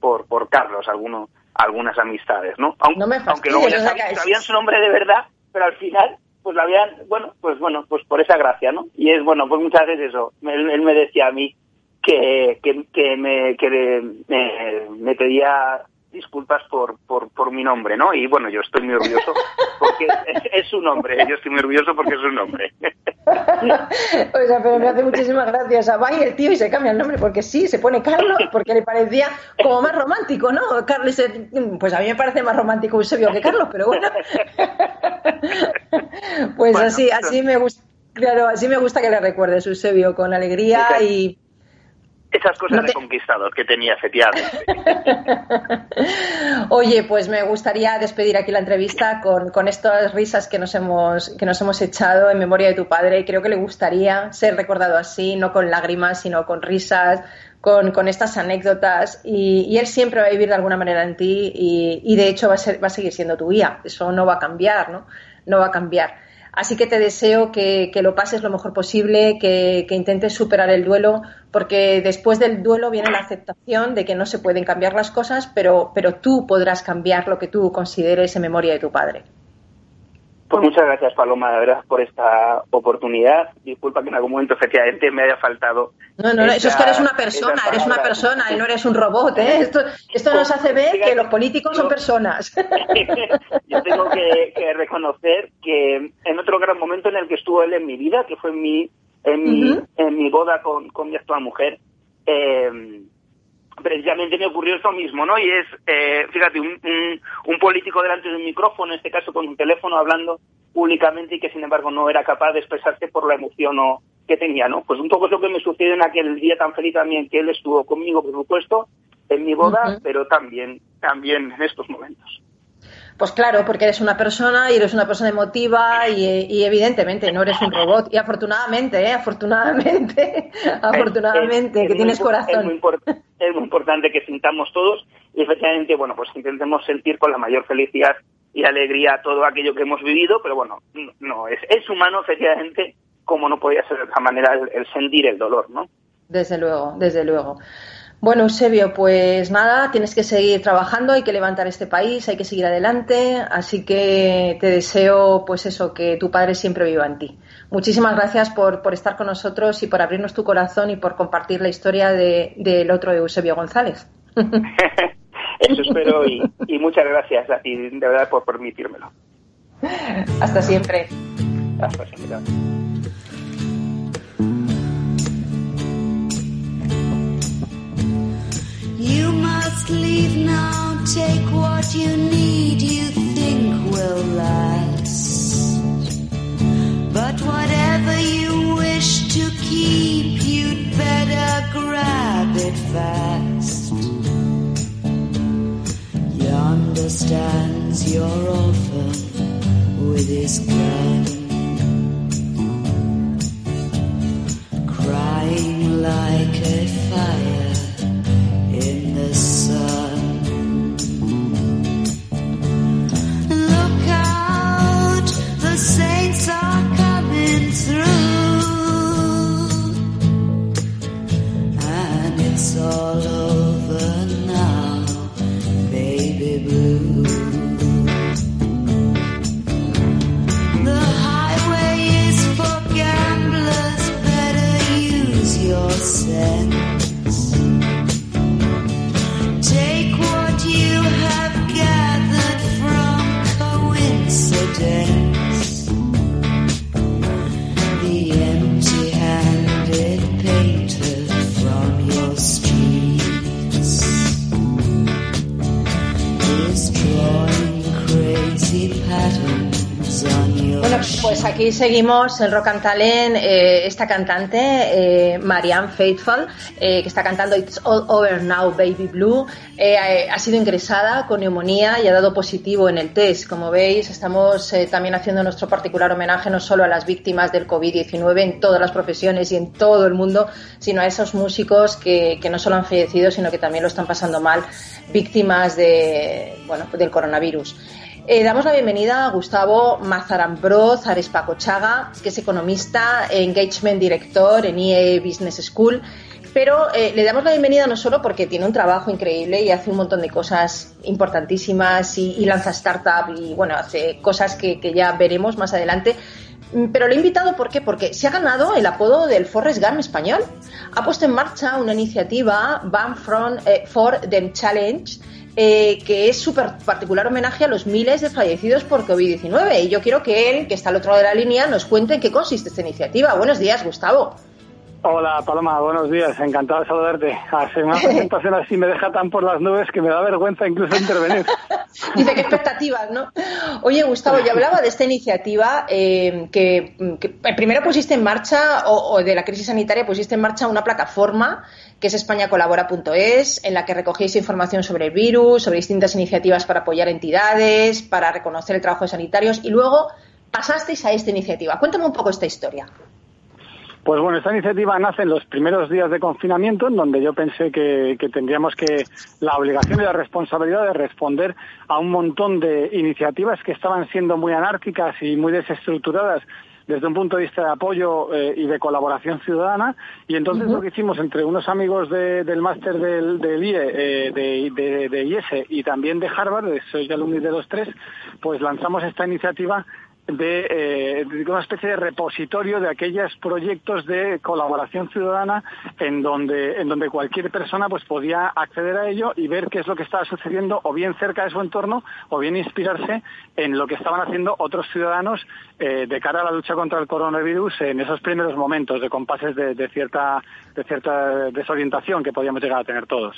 por, por Carlos, alguno, algunas amistades, ¿no? Aun- No me aunque luego ya fastidies, sabían su nombre de verdad, pero al final pues la habían, bueno, pues bueno, pues por esa gracia, ¿no? Y es bueno, pues muchas veces eso, él, me decía a mí que, que, que me, que me, me pedía disculpas por, por, por mi nombre, ¿no? Y bueno, yo estoy muy orgulloso porque es, es su nombre, yo estoy muy orgulloso porque es su nombre. o sea, pero me hace muchísimas gracias. O sea, va y el tío y se cambia el nombre porque sí, se pone Carlos porque le parecía como más romántico, ¿no? Carlos, eh, pues a mí me parece más romántico Eusebio que Carlos, pero bueno. pues Bueno, así, así me gusta. Claro, así me gusta que le recuerdes, Eusebio, con alegría y, Esas cosas No de conquistador que tenía, efectivamente. Oye, pues me gustaría despedir aquí la entrevista con, con estas risas que nos, hemos, que nos hemos echado en memoria de tu padre. Creo que le gustaría ser recordado así, no con lágrimas, sino con risas, con, con estas anécdotas. Y, y él siempre va a vivir de alguna manera en ti y, y de hecho va a, ser, va a seguir siendo tu guía. Eso no va a cambiar, ¿no? No va a cambiar. Así que te deseo que, que lo pases lo mejor posible, que, que intentes superar el duelo, porque después del duelo viene la aceptación de que no se pueden cambiar las cosas, pero, pero tú podrás cambiar lo que tú consideres en memoria de tu padre. Pues muchas gracias, Paloma, de verdad, por esta oportunidad. Disculpa que en algún momento, efectivamente, me haya faltado. No, no, eso es que eres una persona, eres una persona y no eres un robot, ¿eh? Esto, esto nos hace ver que los políticos son personas. Yo tengo que, que reconocer que en otro gran momento en el que estuvo él en mi vida, que fue en mi, en mi, en mi boda con, con mi actual mujer, eh, precisamente me ocurrió esto mismo, ¿no? Y es, eh, fíjate, un, un, un político delante de un micrófono, en este caso con un teléfono, hablando públicamente y que sin embargo no era capaz de expresarse por la emoción o, que tenía, ¿no? Pues un poco es lo que me sucedió en aquel día tan feliz también, que él estuvo conmigo, por supuesto, en mi boda, pero también, también en estos momentos. Pues claro, porque eres una persona y eres una persona emotiva y, y evidentemente no eres un robot. Y afortunadamente, ¿eh? afortunadamente, afortunadamente, Es- que es tienes muy, corazón. Es muy, import- es muy importante que sintamos todos y efectivamente, bueno, pues intentemos sentir con la mayor felicidad y alegría todo aquello que hemos vivido, pero bueno, no, no, es, es humano efectivamente, como no podía ser de otra manera el, el sentir el dolor, ¿no? Desde luego, desde luego. Bueno, Eusebio, pues nada, tienes que seguir trabajando, hay que levantar este país, hay que seguir adelante, así que te deseo, pues eso, que tu padre siempre viva en ti. Muchísimas gracias por, por estar con nosotros y por abrirnos tu corazón y por compartir la historia de- del otro Eusebio González. Eso espero y, y muchas gracias a ti, de verdad, por permitírmelo. Hasta siempre. Hasta siempre. You must leave now, take what you need, you think will last. But whatever you wish to keep, you'd better grab it fast. Yonder stands your orphan with his gun. Seguimos en Rock and Talent, eh, esta cantante, eh, Marianne Faithful, eh, que está cantando It's All Over Now, Baby Blue. Eh, ha sido ingresada con neumonía y ha dado positivo en el test. Como veis, estamos eh, también haciendo nuestro particular homenaje no solo a las víctimas del COVID-19 en todas las profesiones y en todo el mundo, sino a esos músicos que, que no solo han fallecido, sino que también lo están pasando mal, víctimas de, bueno, del coronavirus. Eh, damos la bienvenida a Gustavo Mazarambroz Arespacochaga, que es economista, engagement director en IE Business School. Pero eh, le damos la bienvenida no solo porque tiene un trabajo increíble y hace un montón de cosas importantísimas y, lanza startup y bueno, hace cosas que, que ya veremos más adelante. Mm, Pero lo he invitado ¿por porque se ha ganado el apodo del Forrest Gump español. Ha puesto en marcha una iniciativa, Ban from, eh, for Them Challenge, eh, que es súper particular homenaje a los miles de fallecidos por COVID-19. Y yo quiero que él, que está al otro lado de la línea, nos cuente en qué consiste esta iniciativa. Buenos días, Gustavo. Hola Paloma, buenos días, encantado de saludarte. Hacer una presentación así me deja tan por las nubes que me da vergüenza incluso intervenir. Dice que expectativas, ¿no? Oye, Gustavo, yo hablaba de esta iniciativa eh, que, que primero pusiste en marcha, o, o de la crisis sanitaria, pusiste en marcha una plataforma que es españacolabora.es, en la que recogéis información sobre el virus, sobre distintas iniciativas para apoyar entidades, para reconocer el trabajo de sanitarios, y luego pasasteis a esta iniciativa. Cuéntame un poco esta historia. Pues bueno, esta iniciativa nace en los primeros días de confinamiento, en donde yo pensé que, que tendríamos que la obligación y la responsabilidad de responder a un montón de iniciativas que estaban siendo muy anárquicas y muy desestructuradas desde un punto de vista de apoyo eh, y de colaboración ciudadana. Y entonces lo que hicimos entre unos amigos de- del máster del, del IE, eh, de, de, de IES y también de Harvard, soy alumni de los tres, pues lanzamos esta iniciativa de, eh, de una especie de repositorio de aquellos proyectos de colaboración ciudadana en donde en donde cualquier persona pues podía acceder a ello y ver qué es lo que estaba sucediendo o bien cerca de su entorno o bien inspirarse en lo que estaban haciendo otros ciudadanos eh, de cara a la lucha contra el coronavirus en esos primeros momentos de compases de, de cierta de cierta desorientación que podíamos llegar a tener todos.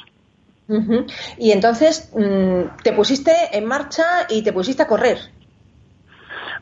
Y entonces mm, te pusiste en marcha y te pusiste a correr.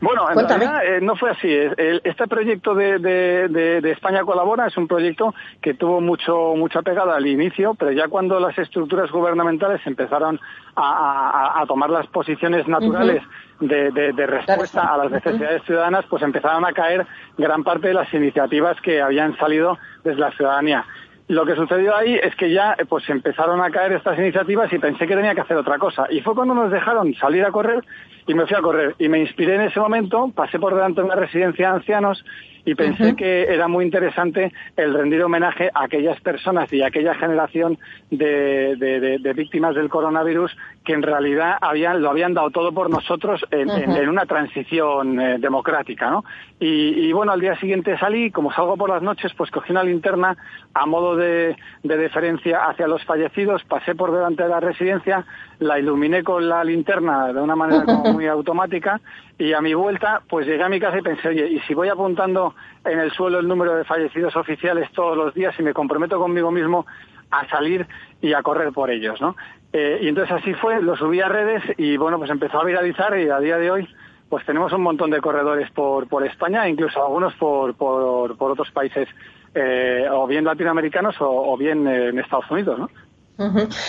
Bueno, en realidad eh, no fue así. Este proyecto de, de- de- de España Colabora es un proyecto que tuvo mucho mucha pegada al inicio, pero ya cuando las estructuras gubernamentales empezaron a, a- a tomar las posiciones naturales de respuesta a las necesidades ciudadanas, pues empezaron a caer gran parte de las iniciativas que habían salido desde la ciudadanía. Lo que sucedió ahí es que ya eh, pues empezaron a caer estas iniciativas y pensé que tenía que hacer otra cosa. Y fue cuando nos dejaron salir a correr y me fui a correr. Y me inspiré en ese momento, pasé por delante de una residencia de ancianos y pensé que era muy interesante el rendir homenaje a aquellas personas y a aquella generación de, de- de- de víctimas del coronavirus que en realidad habían, lo habían dado todo por nosotros en, en- Ujú. en una transición eh, democrática. ¿no? Y, y bueno, al día siguiente salí, como salgo por las noches, pues cogí una linterna a modo de, de deferencia hacia los fallecidos, pasé por delante de la residencia, la iluminé con la linterna de una manera como muy automática y a mi vuelta pues llegué a mi casa y pensé, oye, ¿y si voy apuntando en el suelo el número de fallecidos oficiales todos los días y me comprometo conmigo mismo a salir y a correr por ellos, ¿no? Eh, y entonces así fue, lo subí a redes y bueno, pues empezó a viralizar y a día de hoy pues tenemos un montón de corredores por, por España, incluso algunos por, por, por otros países, eh, o bien latinoamericanos o, o bien eh, en Estados Unidos, ¿no?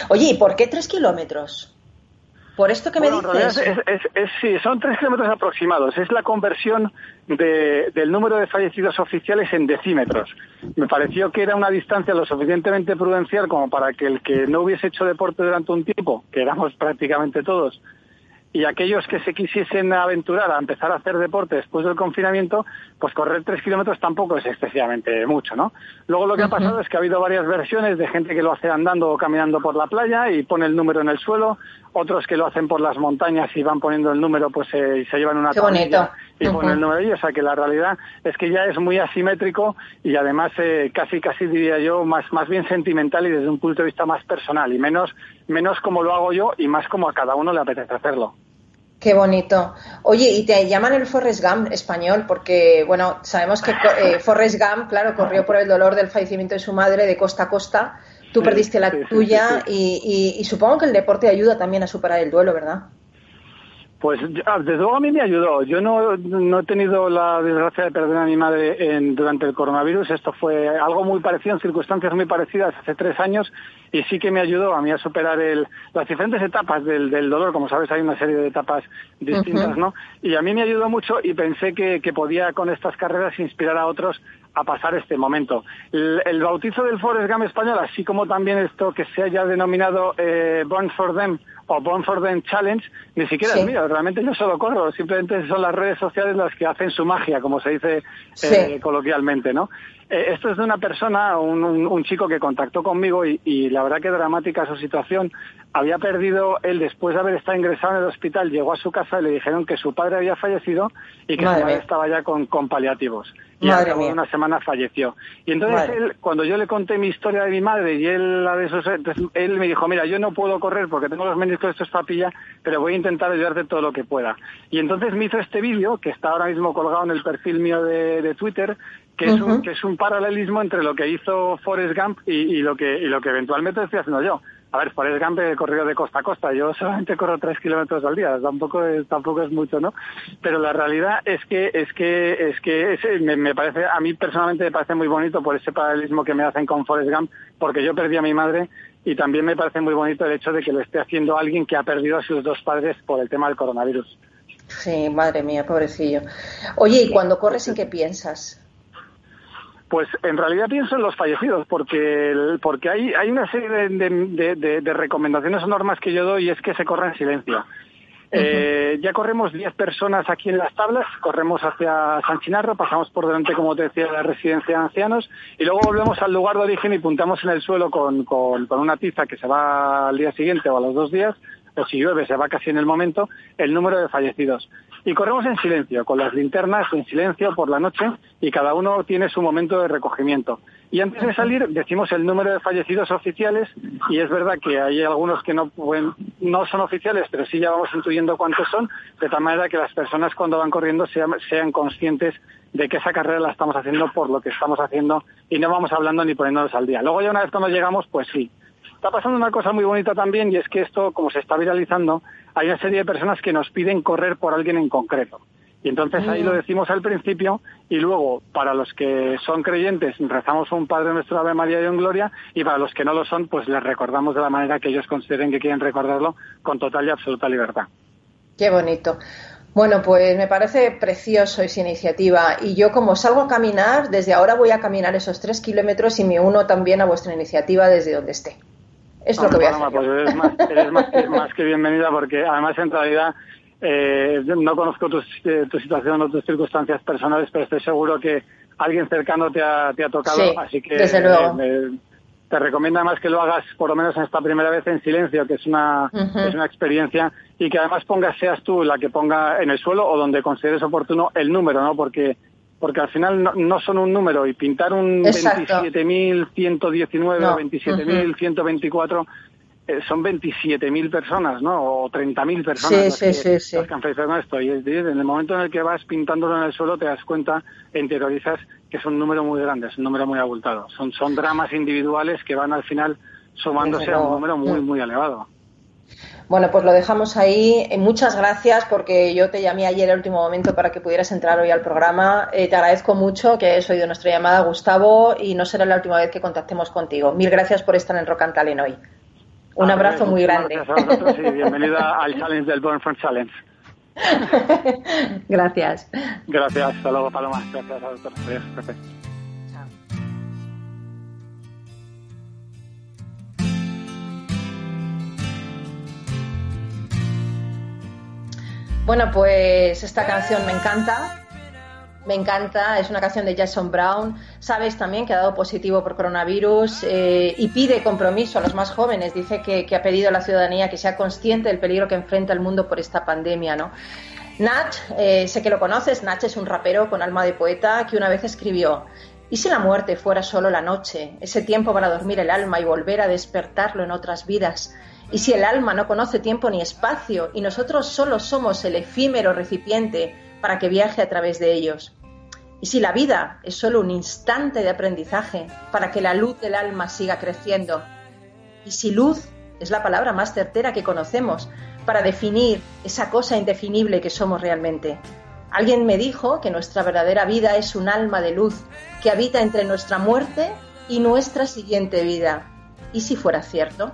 Oye, ¿y por qué tres kilómetros? ¿Por esto que Bueno, me dices? es- es- es- sí, son tres kilómetros aproximados. Es la conversión de- del número de fallecidos oficiales en decímetros. Me pareció que era una distancia lo suficientemente prudencial como para que el que no hubiese hecho deporte durante un tiempo, que éramos prácticamente todos, y aquellos que se quisiesen aventurar a empezar a hacer deporte después del confinamiento, pues correr tres kilómetros tampoco es excesivamente mucho, ¿no? Luego lo que ha pasado es que ha habido varias versiones de gente que lo hace andando o caminando por la playa y pone el número en el suelo, otros que lo hacen por las montañas y van poniendo el número, pues eh, y se llevan una Qué tablilla bonito. y Ujú. ponen el número ahí, o sea que la realidad es que ya es muy asimétrico y además eh, casi casi diría yo más más bien sentimental y desde un punto de vista más personal y menos menos como lo hago yo y más como a cada uno le apetece hacerlo. Qué bonito. Oye, y te llaman el Forrest Gump español porque, bueno, sabemos que eh, Forrest Gump, claro, corrió por el dolor del fallecimiento de su madre de costa a costa. Tú perdiste la sí, tuya sí, Y, y- y supongo que el deporte ayuda también a superar el duelo, ¿verdad? Pues ah, desde luego a mí me ayudó. Yo no, no he tenido la desgracia de perder a mi madre en- durante el coronavirus. Esto fue algo muy parecido, en circunstancias muy parecidas hace tres años y sí que me ayudó a mí a superar el, las diferentes etapas del, del dolor. Como sabes, hay una serie de etapas distintas. ¿no? Y a mí me ayudó mucho y pensé que, que podía con estas carreras inspirar a otros a pasar este momento. El, el bautizo del Forest Gump español, así como también esto que se haya denominado eh, Born for Them o Born for Them Challenge, ni siquiera Sí. es mío, realmente yo solo corro, simplemente son las redes sociales las que hacen su magia, como se dice Sí. eh, coloquialmente, ¿no? Eh, esto es de una persona, un, un- un chico que contactó conmigo y, y la verdad que dramática su situación. Había perdido, él después de haber estado ingresado en el hospital, llegó a su casa y le dijeron que su padre había fallecido y que Madre su madre mía. estaba ya con, con paliativos. Y al cabo de una semana falleció. Y entonces Madre. él, cuando yo le conté mi historia de mi madre y él la de sus, él me dijo, mira, yo no puedo correr porque tengo los meniscos estos papilla, pero voy a intentar ayudarte todo lo que pueda. Y entonces me hizo este vídeo, que está ahora mismo colgado en el perfil mío de, de Twitter, que es, un, que es un paralelismo entre lo que hizo Forrest Gump y, y lo que y lo que eventualmente estoy haciendo yo. A ver, Forrest Gump he corrido de costa a costa. Yo solamente corro tres kilómetros al día. Tampoco es, tampoco es mucho, ¿no? Pero la realidad es que es que es que ese me, me parece a mí personalmente me parece muy bonito por ese paralelismo que me hacen con Forrest Gump, porque yo perdí a mi madre y también me parece muy bonito el hecho de que lo esté haciendo alguien que ha perdido a sus dos padres por el tema del coronavirus. Sí, madre mía, pobrecillo. Oye, ¿y cuando corres en qué piensas? Pues en realidad pienso en los fallecidos, porque el- porque hay, hay una serie de, de- de- de- de recomendaciones o normas que yo doy y es que se corra en silencio. Eh, ya corremos 10 personas aquí en las tablas, corremos hacia San Chinarro, pasamos por delante, como te decía, de la residencia de ancianos y luego volvemos al lugar de origen y puntamos en el suelo con, con, con una tiza que se va al día siguiente o a los dos días, o si llueve se va casi en el momento, el número de fallecidos. Y corremos en silencio, con las linternas en silencio por la noche y cada uno tiene su momento de recogimiento. Y antes de salir decimos el número de fallecidos oficiales y es verdad que hay algunos que no, pueden- no son oficiales, pero sí ya vamos intuyendo cuántos son, de tal manera que las personas cuando van corriendo sean, sean conscientes de que esa carrera la estamos haciendo por lo que estamos haciendo y no vamos hablando ni poniéndonos al día. Luego ya una vez cuando llegamos, pues sí. Está pasando una cosa muy bonita también y es que esto, como se está viralizando, hay una serie de personas que nos piden correr por alguien en concreto. Y entonces ahí lo decimos al principio y luego para los que son creyentes rezamos un Padre Nuestro Ave María y en Gloria y para los que no lo son pues les recordamos de la manera que ellos consideren que quieren recordarlo con total y absoluta libertad. Qué bonito. Bueno, pues me parece precioso esa iniciativa. Y yo, como salgo a caminar, desde ahora voy a caminar esos tres kilómetros y me uno también a vuestra iniciativa desde donde esté. Es lo que voy a hacer. pues eres, más, eres más, que, más que bienvenida porque además en realidad eh, no conozco tu, eh, tu situación o tus circunstancias personales, pero estoy seguro que alguien cercano te ha, te ha tocado, Sí, así que desde luego. eh, te recomiendo además que lo hagas por lo menos en esta primera vez en silencio, que es una, Ujú. es una experiencia, y que además pongas, seas tú la que ponga en el suelo o donde consideres oportuno el número, ¿no? Porque porque al final no, no son un número y pintar un Exacto. 27.119 No. o 27.124 eh, son 27.000 personas, ¿no? O 30.000 personas Sí, las, sí, que, sí, sí. las que han fallecido con esto. Y es decir, en el momento en el que vas pintándolo en el suelo te das cuenta, interiorizas que es un número muy grande, es un número muy abultado. Son, son dramas individuales que van al final sumándose a un número muy, Mm. muy elevado. Bueno, pues lo dejamos ahí. Eh, Muchas gracias porque yo te llamé ayer al último momento para que pudieras entrar hoy al programa. Eh, te agradezco mucho que hayas oído nuestra llamada, Gustavo, y no será la última vez que contactemos contigo. Mil gracias por estar en Rock and Talent hoy. Un Ah, abrazo pues, muy grande. Gracias a vosotros y bienvenida al Challenge del Born Front Challenge. gracias. Gracias, hasta luego, Paloma. Gracias a vosotros. Gracias. Bueno, pues esta canción me encanta. Me encanta, es una canción de Jason Brown. Sabes también que ha dado positivo por coronavirus eh, y pide compromiso a los más jóvenes. Dice que, ha pedido a la ciudadanía que sea consciente del peligro que enfrenta el mundo por esta pandemia, ¿no? Nach, eh, sé que lo conoces, Nach es un rapero con alma de poeta que una vez escribió, ¿y si la muerte fuera solo la noche, ese tiempo para dormir el alma y volver a despertarlo en otras vidas? ¿Y si el alma no conoce tiempo ni espacio y nosotros solo somos el efímero recipiente para que viaje a través de ellos? ¿Y si la vida es solo un instante de aprendizaje para que la luz del alma siga creciendo? ¿Y si luz es la palabra más certera que conocemos para definir esa cosa indefinible que somos realmente. Alguien me dijo que nuestra verdadera vida es un alma de luz que habita entre nuestra muerte y nuestra siguiente vida. ¿Y si fuera cierto?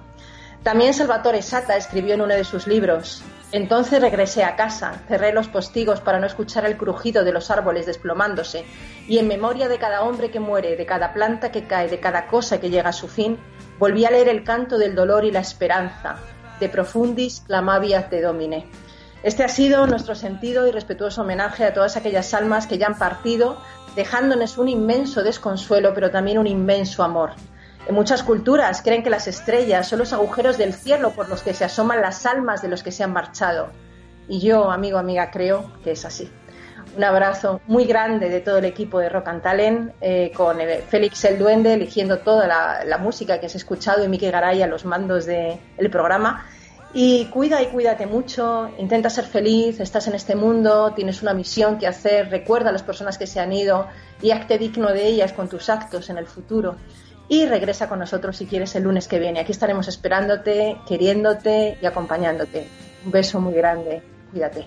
También Salvatore Sata escribió en uno de sus libros, entonces regresé a casa, cerré los postigos para no escuchar el crujido de los árboles desplomándose, y en memoria de cada hombre que muere, de cada planta que cae, de cada cosa que llega a su fin, volví a leer el canto del dolor y la esperanza, de profundis clamavias de domine. Este ha sido nuestro sentido y respetuoso homenaje a todas aquellas almas que ya han partido, dejándonos un inmenso desconsuelo, pero también un inmenso amor. En muchas culturas creen que las estrellas son los agujeros del cielo por los que se asoman las almas de los que se han marchado. Y yo, amigo, amiga, creo que es así. Un abrazo muy grande de todo el equipo de Rock and Talent, eh, con eh, Félix el Duende eligiendo toda la, música que has escuchado y Miki Garay a los mandos del programa. Y cuida y cuídate mucho, intenta ser feliz, estás en este mundo, tienes una misión que hacer, recuerda a las personas que se han ido y acte digno de ellas con tus actos en el futuro. Y regresa con nosotros si quieres el lunes que viene. Aquí estaremos esperándote, queriéndote y acompañándote. Un beso muy grande. Cuídate.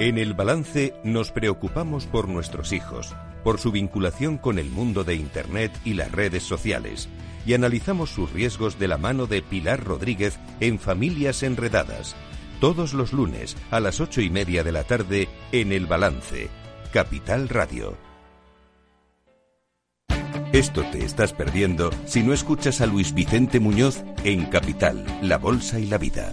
En el balance nos preocupamos por nuestros hijos, por su vinculación con el mundo de Internet y las redes sociales, y analizamos sus riesgos de la mano de Pilar Rodríguez en Familias Enredadas, todos los lunes a las ocho y media de la tarde en El Balance, Capital Radio. Esto te estás perdiendo si no escuchas a Luis Vicente Muñoz en Capital, La Bolsa y la Vida.